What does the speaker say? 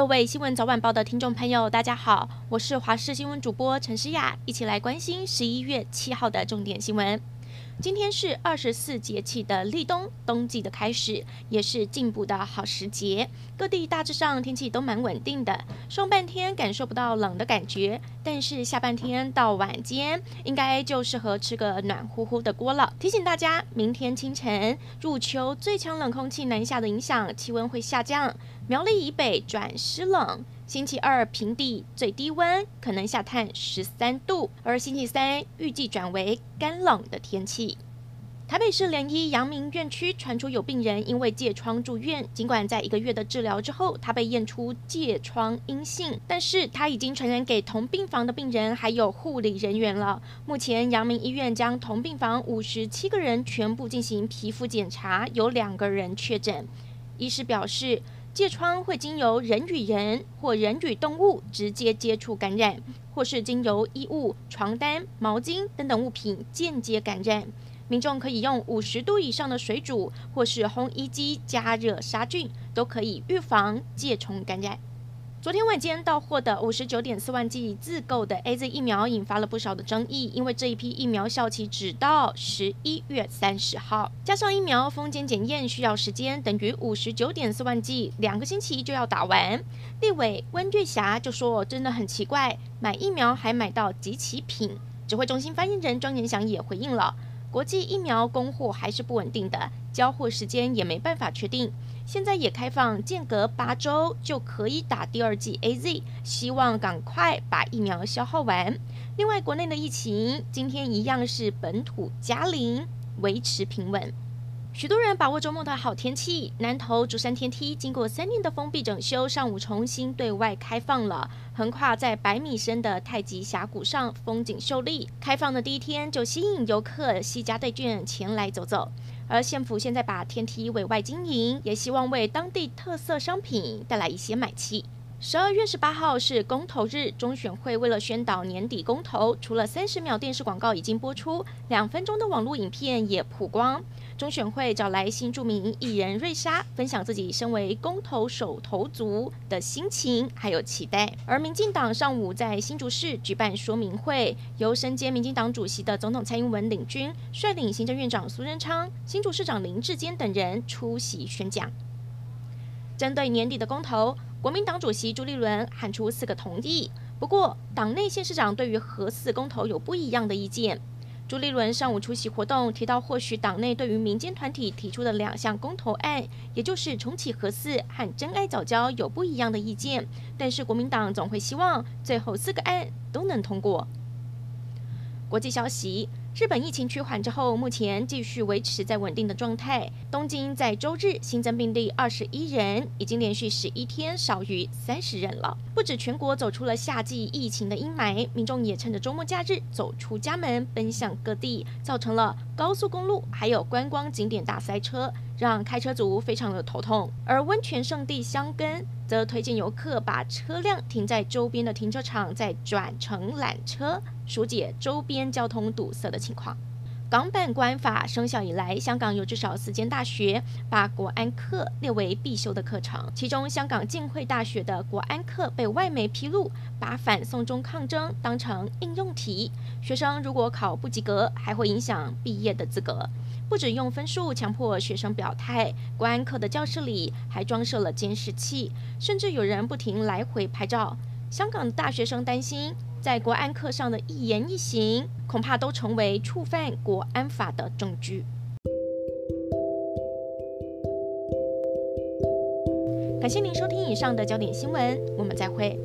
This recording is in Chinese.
各位新闻早晚报的听众朋友，大家好，我是华视新闻主播陈诗雅，一起来关心十一月七号的重点新闻。今天是二十四节气的立冬，冬季的开始，也是进补的好时节。各地大致上天气都蛮稳定的，上半天感受不到冷的感觉，但是下半天到晚间，应该就适合吃个暖乎乎的锅了。提醒大家，明天清晨入秋最强冷空气南下的影响，气温会下降，苗栗以北转湿冷。星期二平地最低温可能下探十三度，而星期三预计转为干冷的天气。台北市联医阳明院区传出有病人因为疥疮住院，尽管在一个月的治疗之后，他被验出疥疮阴性，但是他已经传染给同病房的病人还有护理人员了。目前阳明医院将同病房五十七个人全部进行皮肤检查，有两个人确诊。医师表示，疥疮会经由人与人或人与动物直接接触感染，或是经由衣物、床单、毛巾等等物品间接感染。民众可以用五十度以上的水煮，或是烘衣机加热杀菌，都可以预防疥虫感染。昨天晚间到货的五十九点四万剂自购的 AZ 疫苗引发了不少的争议，因为这一批疫苗效期只到十一月三十号，加上疫苗封检检验需要时间，等于五十九点四万剂两个星期就要打完。立委温月霞就说：“真的很奇怪，买疫苗还买到即期品。”指挥中心发言人庄严祥也回应了。国际疫苗供货还是不稳定的，交货时间也没办法确定。现在也开放间隔八周就可以打第二剂 AZ，希望赶快把疫苗消耗完。另外，国内的疫情今天一样是本土加零，维持平稳。许多人把握周末的好天气，南投竹山天梯经过三年的封闭整修，上午重新对外开放了。横跨在百米深的太极峡谷上，风景秀丽。开放的第一天就吸引游客携家带眷前来走走。而县府现在把天梯委外经营，也希望为当地特色商品带来一些买气。十二月十八号是公投日，中选会为了宣导年底公投，除了三十秒电视广告已经播出，两分钟的网络影片也曝光。中选会找来新著名艺人瑞莎，分享自己身为公投手投族的心情还有期待。而民进党上午在新竹市举办说明会，由身兼民进党主席的总统蔡英文领军，率领行政院长苏贞昌、新竹市长林智坚等人出席宣讲。针对年底的公投。国民党主席朱立伦喊出四个同意，不过党内县市长对于核四公投有不一样的意见。朱立伦上午出席活动，提到或许党内对于民间团体提出的两项公投案，也就是重启核四和真爱早教有不一样的意见，但是国民党总会希望最后四个案都能通过。国际消息。日本疫情趋缓之后，目前继续维持在稳定的状态。东京在周日新增病例二十一人，已经连续十一天少于三十人了。不止全国走出了夏季疫情的阴霾，民众也趁着周末假日走出家门，奔向各地，造成了高速公路还有观光景点大塞车，让开车族非常的头痛。而温泉胜地箱根则推荐游客把车辆停在周边的停车场，再转乘缆车。疏解周边交通堵塞的情况。港版国安法生效以来，香港有至少四间大学把国安课列为必修的课程。其中，香港浸会大学的国安课被外媒披露，把反送中抗争当成应用题。学生如果考不及格，还会影响毕业的资格。不止用分数强迫学生表态，国安课的教室里还装设了监视器，甚至有人不停来回拍照。香港大学生担心。在国安课上的一言一行，恐怕都成为触犯国安法的证据。感谢您收听以上的焦点新闻，我们再会。